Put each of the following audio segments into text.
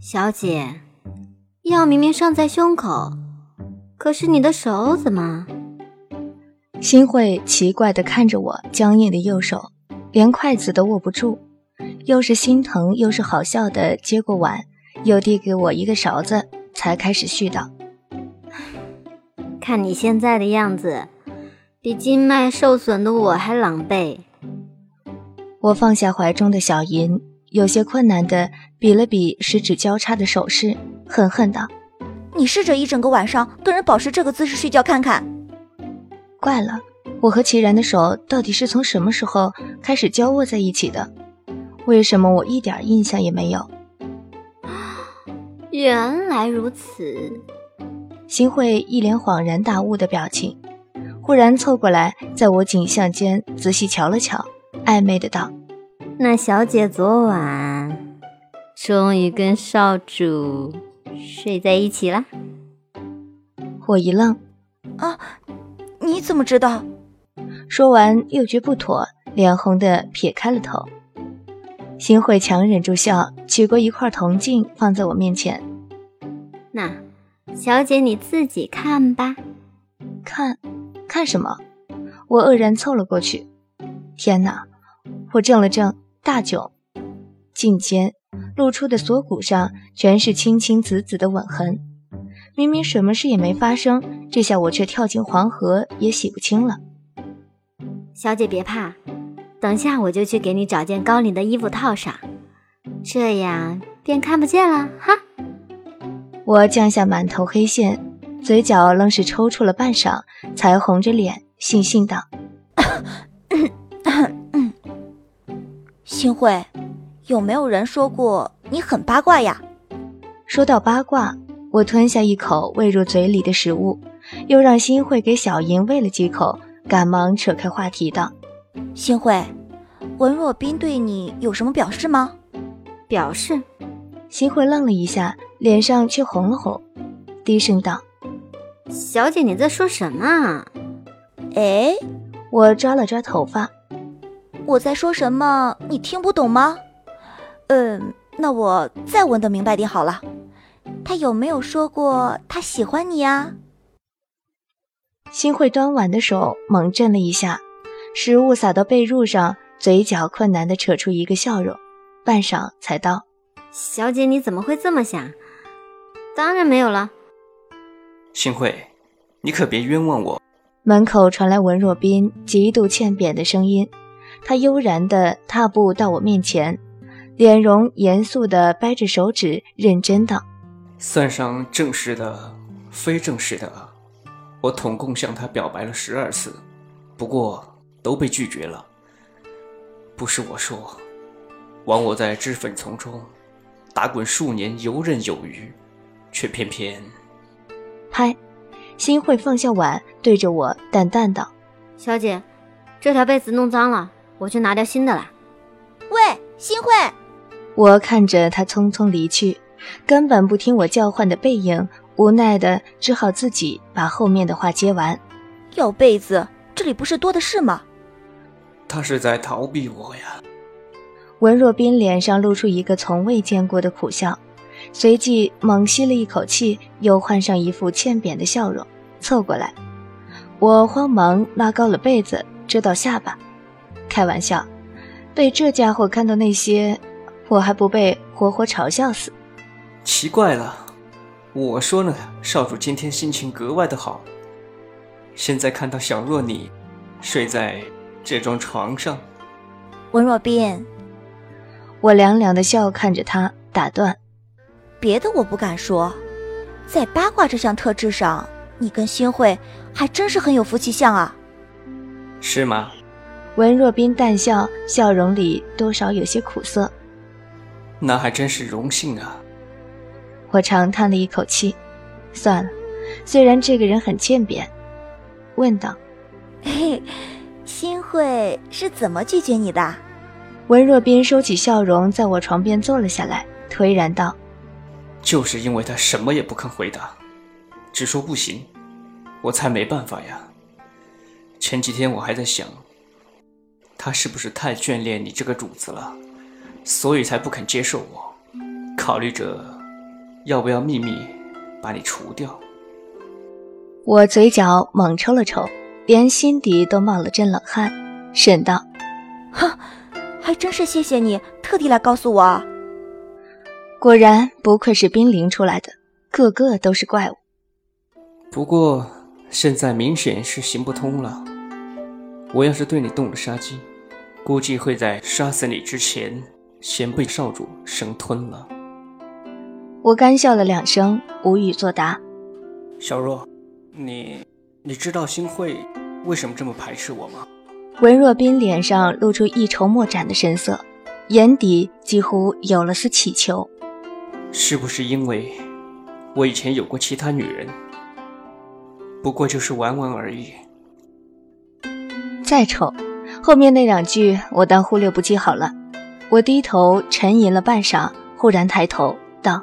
小姐，药明明上在胸口，可是你的手怎么？新慧奇怪地看着我僵硬的右手，连筷子都握不住，又是心疼又是好笑的接过碗，又递给我一个勺子，才开始絮叨：“ 看你现在的样子，比经脉受损的我还狼狈。”我放下怀中的小银，有些困难的比了比十指交叉的手势，恨恨道：“你试着一整个晚上跟人保持这个姿势睡觉看看。”怪了，我和齐然的手到底是从什么时候开始交握在一起的？为什么我一点印象也没有？原来如此，新慧一脸恍然大悟的表情，忽然凑过来，在我颈项间仔细瞧了瞧，暧昧的道：“那小姐昨晚终于跟少主睡在一起了。”我一愣，啊。你怎么知道？说完又觉不妥，脸红的撇开了头。新慧强忍住笑，取过一块铜镜放在我面前。那，小姐你自己看吧。看，看什么？我愕然凑了过去。天哪！我怔了怔，大窘。颈间露出的锁骨上全是青青紫紫的吻痕。明明什么事也没发生，这下我却跳进黄河也洗不清了。小姐别怕，等下我就去给你找件高领的衣服套上，这样便看不见了哈。我降下满头黑线，嘴角愣是抽搐了半晌，才红着脸悻悻道：“新慧，有没有人说过你很八卦呀？”说到八卦。我吞下一口喂入嘴里的食物，又让新慧给小莹喂了几口，赶忙扯开话题道：“新慧，文若冰对你有什么表示吗？”表示。新慧愣了一下，脸上却红了红，低声道：“小姐，你在说什么？”哎，我抓了抓头发，我在说什么？你听不懂吗？嗯，那我再问的明白点好了。他有没有说过他喜欢你呀？新会端碗的手猛震了一下，食物洒到被褥上，嘴角困难的扯出一个笑容，半晌才道：“小姐，你怎么会这么想？当然没有了。”新会，你可别冤枉我。门口传来文若冰极度欠扁的声音，他悠然地踏步到我面前，脸容严肃地掰着手指，认真道。算上正式的、非正式的，我统共向他表白了十二次，不过都被拒绝了。不是我说，枉我在脂粉丛中打滚数年，游刃有余，却偏偏……嗨，新会放下碗，对着我淡淡道：“小姐，这条被子弄脏了，我去拿条新的来。”喂，新慧，我看着他匆匆离去。根本不听我叫唤的背影，无奈的只好自己把后面的话接完。要被子，这里不是多的是吗？他是在逃避我呀。文若冰脸上露出一个从未见过的苦笑，随即猛吸了一口气，又换上一副欠扁的笑容，凑过来。我慌忙拉高了被子遮到下巴。开玩笑，被这家伙看到那些，我还不被活活嘲笑死？奇怪了，我说呢，少主今天心情格外的好。现在看到小若你睡在这张床上，文若冰，我凉凉的笑看着他，打断：“别的我不敢说，在八卦这项特质上，你跟新会还真是很有夫妻相啊。”是吗？文若冰淡笑，笑容里多少有些苦涩。那还真是荣幸啊。我长叹了一口气，算了，虽然这个人很欠扁，问道：“嘿，新会是怎么拒绝你的？”文若冰收起笑容，在我床边坐了下来，颓然道：“就是因为他什么也不肯回答，只说不行，我才没办法呀。前几天我还在想，他是不是太眷恋你这个主子了，所以才不肯接受我。”考虑着要不要秘密把你除掉。我嘴角猛抽了抽，连心底都冒了阵冷汗，沈道：“哼，还真是谢谢你特地来告诉我。果然不愧是冰灵出来的，个个都是怪物。不过现在明显是行不通了。我要是对你动了杀机，估计会在杀死你之前，先被少主生吞了。”我干笑了两声，无语作答。小若。你，你知道新会为什么这么排斥我吗？文若冰脸上露出一筹莫展的神色，眼底几乎有了丝乞求。是不是因为我以前有过其他女人？不过就是玩玩而已。再丑，后面那两句我当忽略不计好了。我低头沉吟了半晌，忽然抬头道：“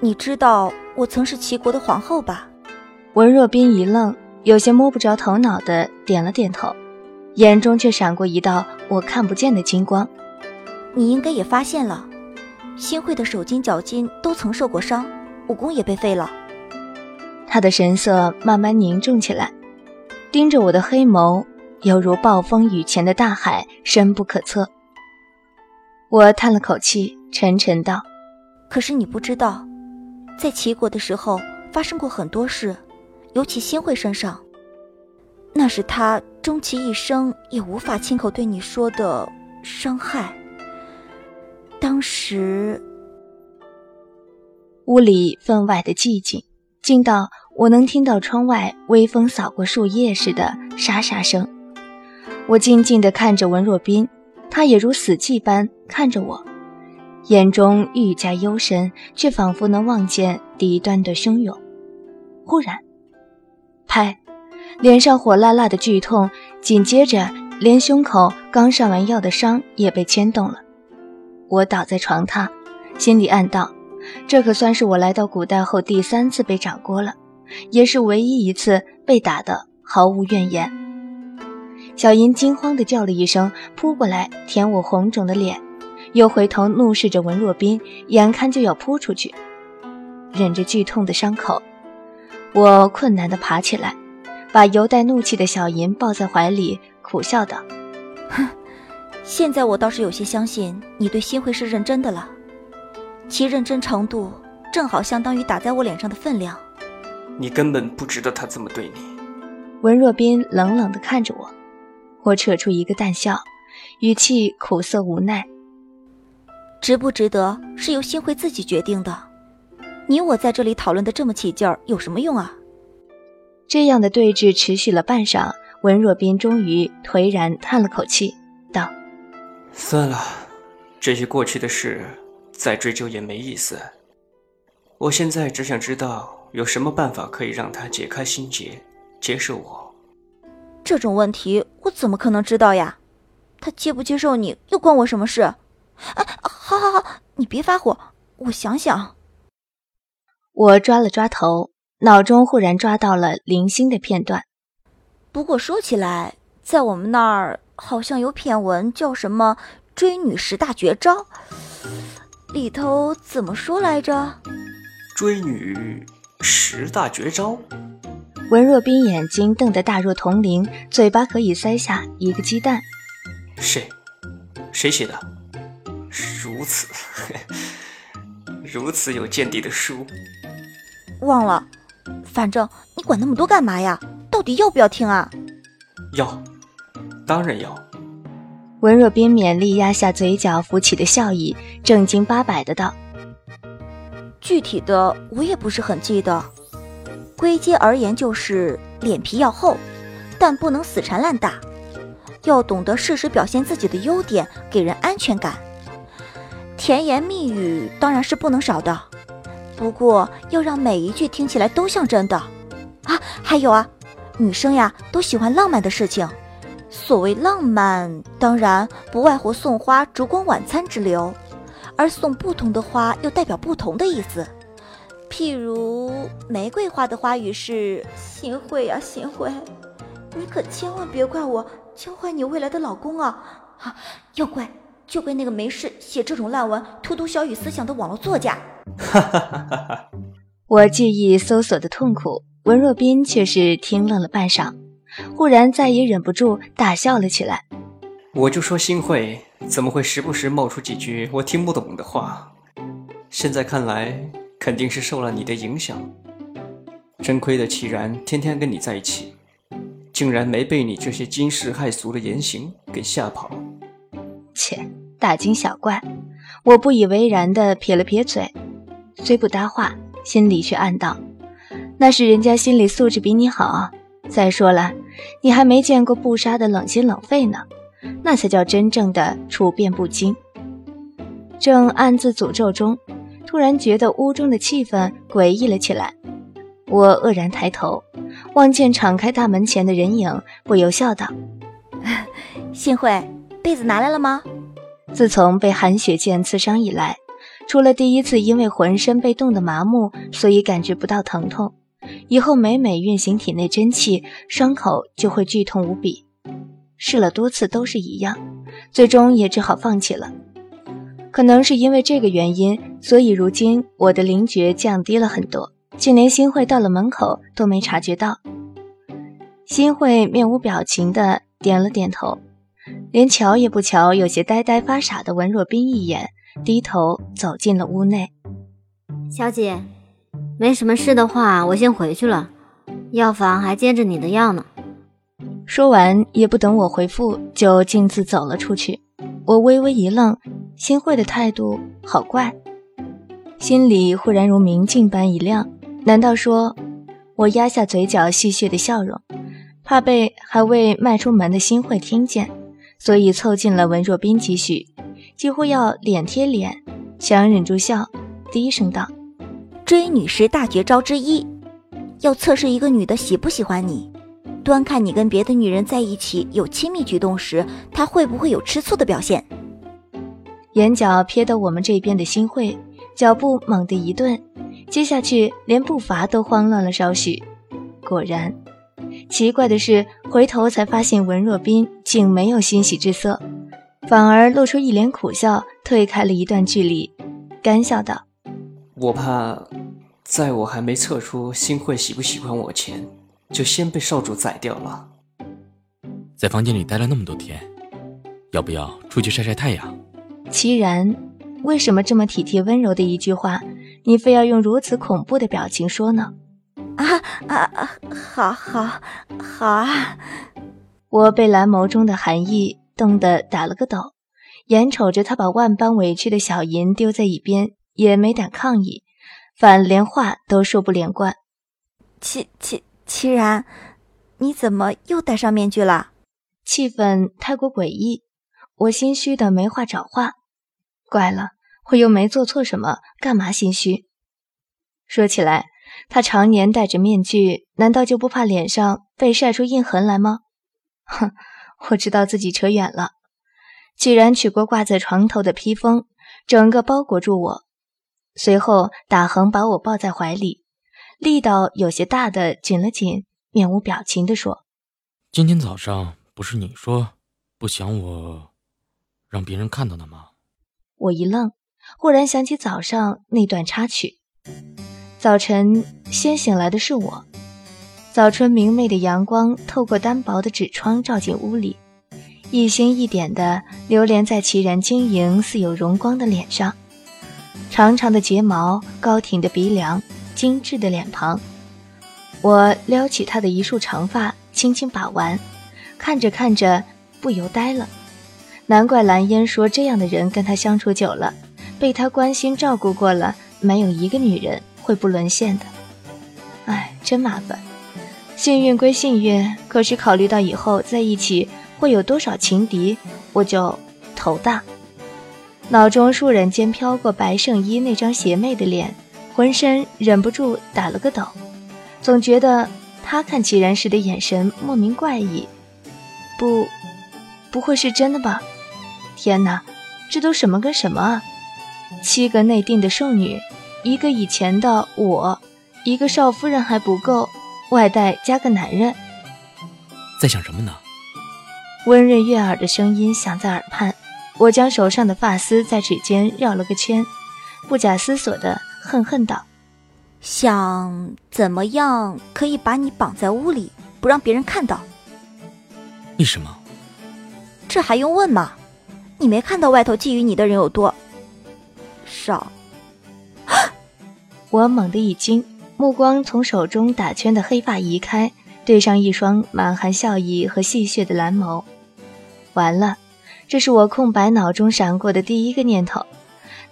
你知道我曾是齐国的皇后吧？”文若冰一愣，有些摸不着头脑的点了点头，眼中却闪过一道我看不见的金光。你应该也发现了，新会的手筋脚筋都曾受过伤，武功也被废了。他的神色慢慢凝重起来，盯着我的黑眸，犹如暴风雨前的大海，深不可测。我叹了口气，沉沉道：“可是你不知道，在齐国的时候发生过很多事。”尤其新会身上，那是他终其一生也无法亲口对你说的伤害。当时，屋里分外的寂静，静到我能听到窗外微风扫过树叶似的沙沙声。我静静地看着文若冰，他也如死寂般看着我，眼中愈加幽深，却仿佛能望见敌端的汹涌。忽然。拍，脸上火辣辣的剧痛，紧接着连胸口刚上完药的伤也被牵动了。我倒在床榻，心里暗道：这可算是我来到古代后第三次被掌掴了，也是唯一一次被打的毫无怨言。小银惊慌地叫了一声，扑过来舔我红肿的脸，又回头怒视着文若冰，眼看就要扑出去，忍着剧痛的伤口。我困难地爬起来，把犹带怒气的小银抱在怀里，苦笑道：“哼，现在我倒是有些相信你对新会是认真的了，其认真程度正好相当于打在我脸上的分量。你根本不值得他这么对你。”文若冰冷冷地看着我，我扯出一个淡笑，语气苦涩无奈：“值不值得是由新会自己决定的。”你我在这里讨论的这么起劲儿，有什么用啊？这样的对峙持续了半晌，文若冰终于颓然叹了口气，道：“算了，这些过去的事再追究也没意思。我现在只想知道有什么办法可以让他解开心结，接受我。这种问题我怎么可能知道呀？他接不接受你又关我什么事？哎，好好好，你别发火，我想想。”我抓了抓头，脑中忽然抓到了零星的片段。不过说起来，在我们那儿好像有篇文叫什么“追女十大绝招”，里头怎么说来着？追女十大绝招。文若冰眼睛瞪得大若铜铃，嘴巴可以塞下一个鸡蛋。谁？谁写的？如此，如此有见地的书。忘了，反正你管那么多干嘛呀？到底要不要听啊？要，当然要。文若冰勉力压下嘴角浮起的笑意，正经八百的道：“具体的我也不是很记得，归结而言就是脸皮要厚，但不能死缠烂打，要懂得适时表现自己的优点，给人安全感。甜言蜜语当然是不能少的。”不过要让每一句听起来都像真的，啊，还有啊，女生呀都喜欢浪漫的事情。所谓浪漫，当然不外乎送花、烛光晚餐之流，而送不同的花又代表不同的意思。譬如玫瑰花的花语是“新会呀，新会，你可千万别怪我教坏你未来的老公啊！啊，要怪就怪那个没事写这种烂文、荼毒小雨思想的网络作家。哈哈哈哈哈！我记忆搜索的痛苦，文若冰却是听愣了半晌，忽然再也忍不住大笑了起来。我就说新会怎么会时不时冒出几句我听不懂的话？现在看来，肯定是受了你的影响。真亏得齐然天天跟你在一起，竟然没被你这些惊世骇俗的言行给吓跑。切，大惊小怪！我不以为然地撇了撇嘴，虽不搭话，心里却暗道：那是人家心理素质比你好。再说了，你还没见过不杀的冷心冷肺呢。那才叫真正的处变不惊。正暗自诅咒中，突然觉得屋中的气氛诡异了起来。我愕然抬头，望见敞开大门前的人影，不由笑道：“ 幸会，被子拿来了吗？”自从被韩雪剑刺伤以来，除了第一次因为浑身被冻得麻木，所以感觉不到疼痛，以后每每运行体内真气，伤口就会剧痛无比。试了多次都是一样，最终也只好放弃了。可能是因为这个原因，所以如今我的灵觉降低了很多，就连新慧到了门口都没察觉到。新慧面无表情的点了点头，连瞧也不瞧有些呆呆发傻的文若冰一眼，低头走进了屋内。小姐，没什么事的话，我先回去了，药房还接着你的药呢。说完，也不等我回复，就径自走了出去。我微微一愣，新会的态度好怪，心里忽然如明镜般一亮。难道说，我压下嘴角戏谑的笑容，怕被还未迈出门的新会听见，所以凑近了文若冰几许，几乎要脸贴脸，想忍住笑，低声道：“追女时大绝招之一，要测试一个女的喜不喜欢你。”端看你跟别的女人在一起有亲密举动时，她会不会有吃醋的表现？眼角瞥到我们这边的新慧，脚步猛地一顿，接下去连步伐都慌乱了少许。果然，奇怪的是，回头才发现文若冰竟没有欣喜之色，反而露出一脸苦笑，退开了一段距离，干笑道：“我怕，在我还没测出新慧喜不喜欢我前。”就先被少主宰掉了。在房间里待了那么多天，要不要出去晒晒太阳？齐然，为什么这么体贴温柔的一句话，你非要用如此恐怖的表情说呢？啊啊啊！好好好啊！我被蓝眸中的寒意冻得打了个抖，眼瞅着他把万般委屈的小银丢在一边，也没胆抗议，反连话都说不连贯。齐齐。齐然，你怎么又戴上面具了？气氛太过诡异，我心虚的没话找话。怪了，我又没做错什么，干嘛心虚？说起来，他常年戴着面具，难道就不怕脸上被晒出印痕来吗？哼，我知道自己扯远了。既然取过挂在床头的披风，整个包裹住我，随后打横把我抱在怀里。力道有些大的紧了紧，面无表情地说：“今天早上不是你说不想我让别人看到的吗？”我一愣，忽然想起早上那段插曲。早晨先醒来的是我，早春明媚的阳光透过单薄的纸窗照进屋里，一星一点的流连在齐然晶莹似有荣光的脸上，长长的睫毛，高挺的鼻梁。精致的脸庞，我撩起她的一束长发，轻轻把玩，看着看着，不由呆了。难怪蓝烟说，这样的人跟他相处久了，被他关心照顾过了，没有一个女人会不沦陷的。哎，真麻烦。幸运归幸运，可是考虑到以后在一起会有多少情敌，我就头大。脑中倏然间飘过白圣依那张邪魅的脸。浑身忍不住打了个抖，总觉得他看齐然时的眼神莫名怪异。不，不会是真的吧？天哪，这都什么跟什么啊？七个内定的剩女，一个以前的我，一个少夫人还不够，外带加个男人。在想什么呢？温润悦耳的声音响在耳畔，我将手上的发丝在指尖绕了个圈，不假思索的恨恨道：“想怎么样可以把你绑在屋里，不让别人看到？为什么？这还用问吗？你没看到外头觊觎你的人有多少？” 我猛地一惊，目光从手中打圈的黑发移开，对上一双满含笑意和戏谑的蓝眸。完了，这是我空白脑中闪过的第一个念头。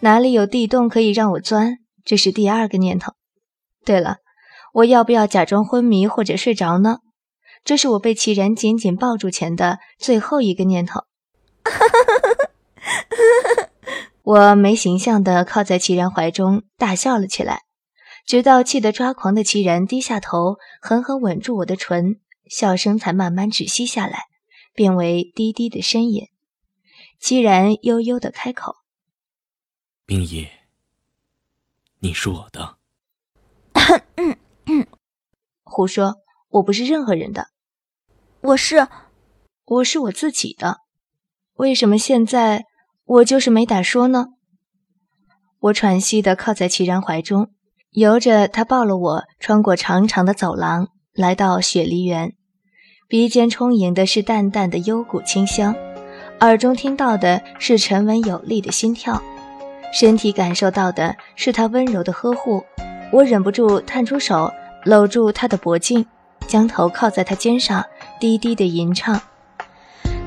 哪里有地洞可以让我钻？这是第二个念头。对了，我要不要假装昏迷或者睡着呢？这是我被齐然紧紧抱住前的最后一个念头。我没形象的靠在齐然怀中大笑了起来，直到气得抓狂的齐然低下头，狠狠吻住我的唇，笑声才慢慢止息下来。变为低低的呻吟，齐然悠悠的开口：“冰叶，你是我的。”胡说，我不是任何人的，我是，我是我自己的。为什么现在我就是没胆说呢？我喘息的靠在齐然怀中，由着他抱了我，穿过长长的走廊，来到雪梨园。鼻尖充盈的是淡淡的幽谷清香，耳中听到的是沉稳有力的心跳，身体感受到的是他温柔的呵护。我忍不住探出手搂住他的脖颈，将头靠在他肩上，低低的吟唱。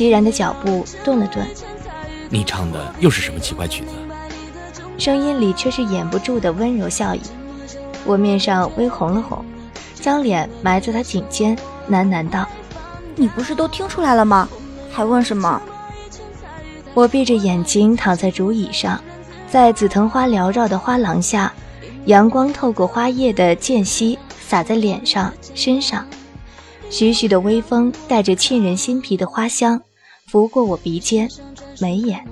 齐然的脚步顿了顿，你唱的又是什么奇怪曲子？声音里却是掩不住的温柔笑意。我面上微红了红，将脸埋在他颈间，喃喃道：“你不是都听出来了吗？还问什么？”我闭着眼睛躺在竹椅上，在紫藤花缭绕的花廊下，阳光透过花叶的间隙洒在脸上、身上，徐徐的微风带着沁人心脾的花香，拂过我鼻尖、眉眼，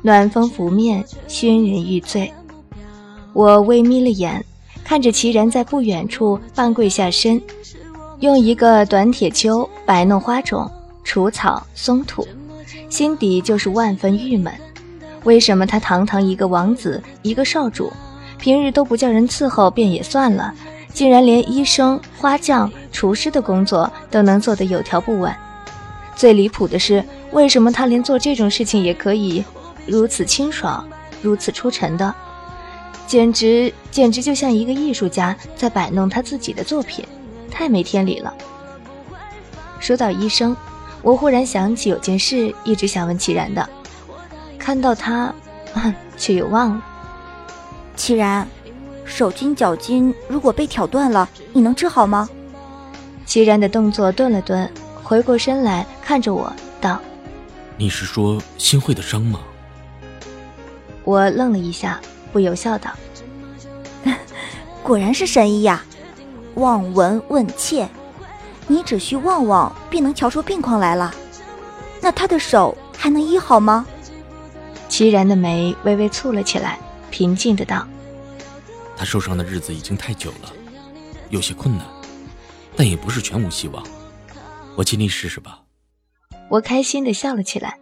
暖风拂面，熏人欲醉。我微眯了眼。看着齐然在不远处半跪下身，用一个短铁锹摆弄花种、除草、松土，心底就是万分郁闷。为什么他堂堂一个王子，一个少主，平日都不叫人伺候便也算了，竟然连医生、花匠、厨师的工作都能做得有条不紊？最离谱的是，为什么他连做这种事情也可以如此清爽、如此出尘的？简直简直就像一个艺术家在摆弄他自己的作品，太没天理了。说到医生，我忽然想起有件事一直想问齐然的，看到他，却又忘了。齐然，手筋脚筋如果被挑断了，你能治好吗？齐然的动作顿了顿，回过身来看着我道：“你是说新会的伤吗？”我愣了一下。不由笑道：“果然是神医呀，望闻问切，你只需望望，便能瞧出病况来了。那他的手还能医好吗？”齐然的眉微微蹙了起来，平静的道：“他受伤的日子已经太久了，有些困难，但也不是全无希望。我尽力试试吧。”我开心的笑了起来：“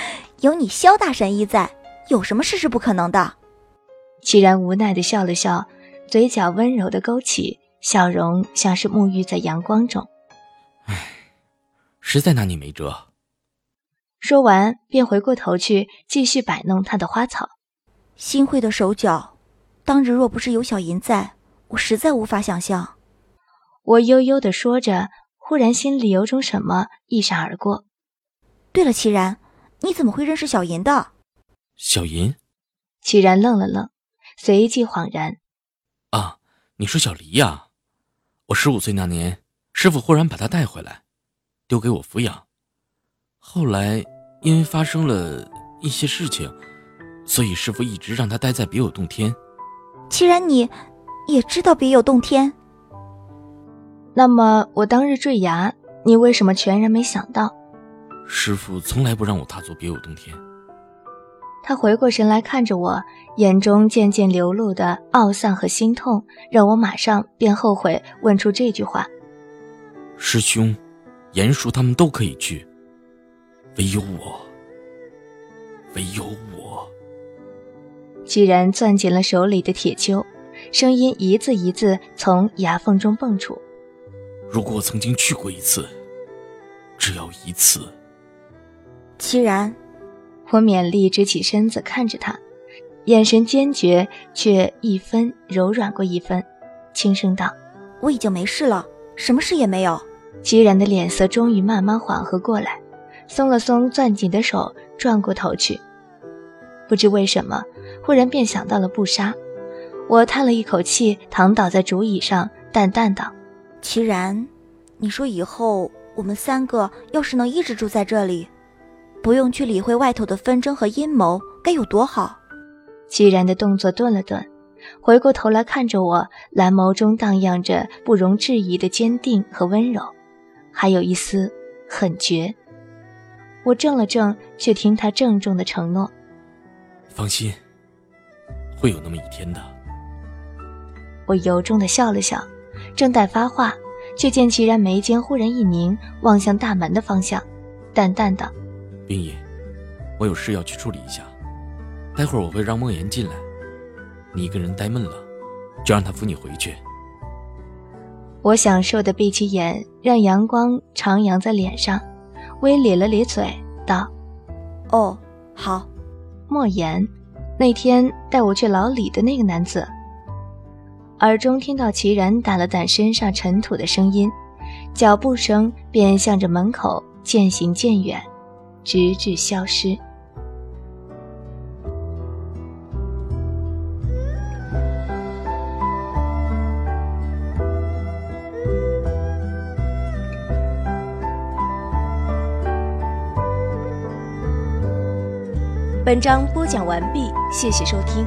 有你萧大神医在，有什么事是不可能的？”齐然无奈的笑了笑，嘴角温柔的勾起，笑容像是沐浴在阳光中。唉，实在拿你没辙。说完，便回过头去继续摆弄他的花草。新会的手脚，当日若不是有小银在，我实在无法想象。我悠悠的说着，忽然心里有种什么一闪而过。对了，齐然，你怎么会认识小银的？小银？齐然愣了愣。随即恍然，啊，你说小黎呀？我十五岁那年，师傅忽然把他带回来，丢给我抚养。后来因为发生了一些事情，所以师傅一直让他待在别有洞天。齐然你也知道别有洞天，那么我当日坠崖，你为什么全然没想到？师傅从来不让我踏足别有洞天。他回过神来看着我，眼中渐渐流露的懊丧和心痛，让我马上便后悔问出这句话。师兄，严叔他们都可以去，唯有我，唯有我。居然攥紧了手里的铁锹，声音一字一字从牙缝中蹦出。如果我曾经去过一次，只要一次。齐然。我勉力直起身子看着他，眼神坚决，却一分柔软过一分，轻声道：“我已经没事了，什么事也没有。”齐然的脸色终于慢慢缓和过来，松了松攥紧的手，转过头去。不知为什么，忽然便想到了不杀。我叹了一口气，躺倒在竹椅上，淡淡道：“齐然，你说以后我们三个要是能一直住在这里。”不用去理会外头的纷争和阴谋，该有多好！齐然的动作顿了顿，回过头来看着我，蓝眸中荡漾着不容置疑的坚定和温柔，还有一丝狠绝。我怔了怔，却听他郑重的承诺：“放心，会有那么一天的。”我由衷的笑了笑，正待发话，却见齐然眉间忽然一凝，望向大门的方向，淡淡的。冰姨，我有事要去处理一下，待会儿我会让梦妍进来。你一个人呆闷了，就让她扶你回去。我享受的闭起眼，让阳光徜徉在脸上，微咧了咧嘴，道：“哦，好。”莫言，那天带我去老李的那个男子。耳中听到齐然掸了掸身上尘土的声音，脚步声便向着门口渐行渐远。直至消失。本章播讲完毕，谢谢收听。